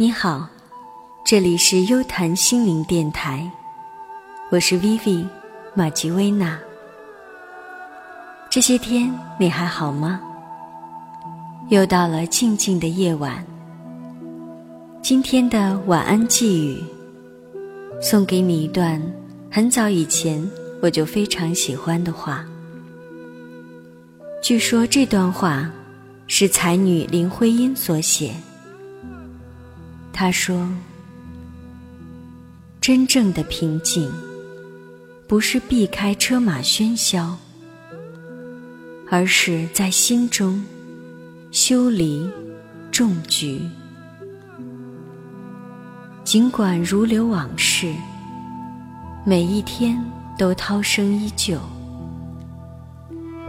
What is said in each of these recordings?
你好，这里是优谈心灵电台，我是 Vivi 马吉薇娜。这些天你还好吗？又到了静静的夜晚，今天的晚安寄语，送给你一段很早以前我就非常喜欢的话。据说这段话是才女林徽因所写。他说：“真正的平静，不是避开车马喧嚣，而是在心中修篱种菊。尽管如流往事，每一天都涛声依旧，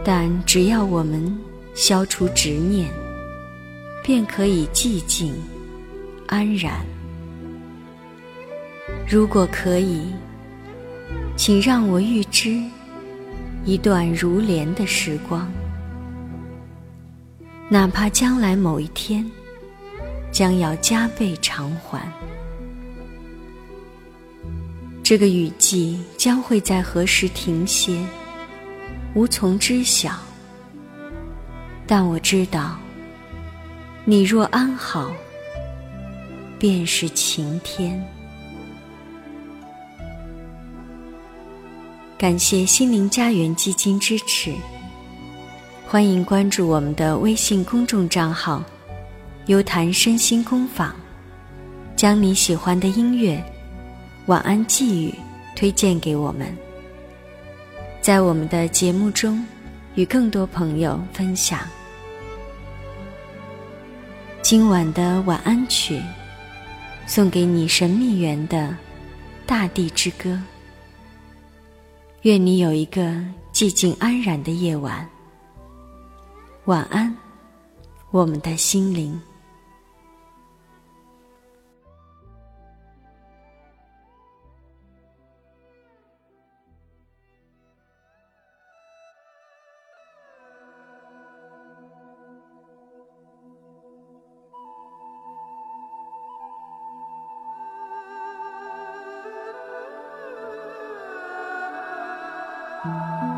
但只要我们消除执念，便可以寂静。”安然。如果可以，请让我预知一段如莲的时光，哪怕将来某一天将要加倍偿还。这个雨季将会在何时停歇，无从知晓。但我知道，你若安好。便是晴天。感谢心灵家园基金支持，欢迎关注我们的微信公众账号“优谈身心工坊”，将你喜欢的音乐、晚安寄语推荐给我们，在我们的节目中与更多朋友分享。今晚的晚安曲。送给你神秘园的《大地之歌》，愿你有一个寂静安然的夜晚。晚安，我们的心灵。啊。